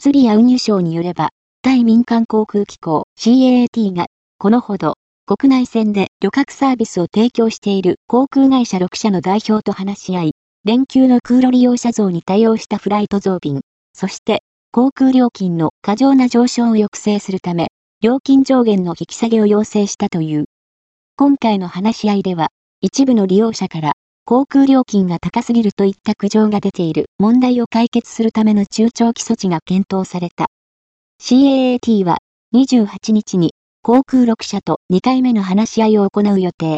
釣りや運輸省によれば、対民間航空機構 CAAT が、このほど、国内線で旅客サービスを提供している航空会社6社の代表と話し合い、連休の空路利用者増に対応したフライト増便、そして航空料金の過剰な上昇を抑制するため、料金上限の引き下げを要請したという。今回の話し合いでは、一部の利用者から航空料金が高すぎるといった苦情が出ている問題を解決するための中長期措置が検討された。CAAT は28日に航空6社と2回目の話し合いを行う予定。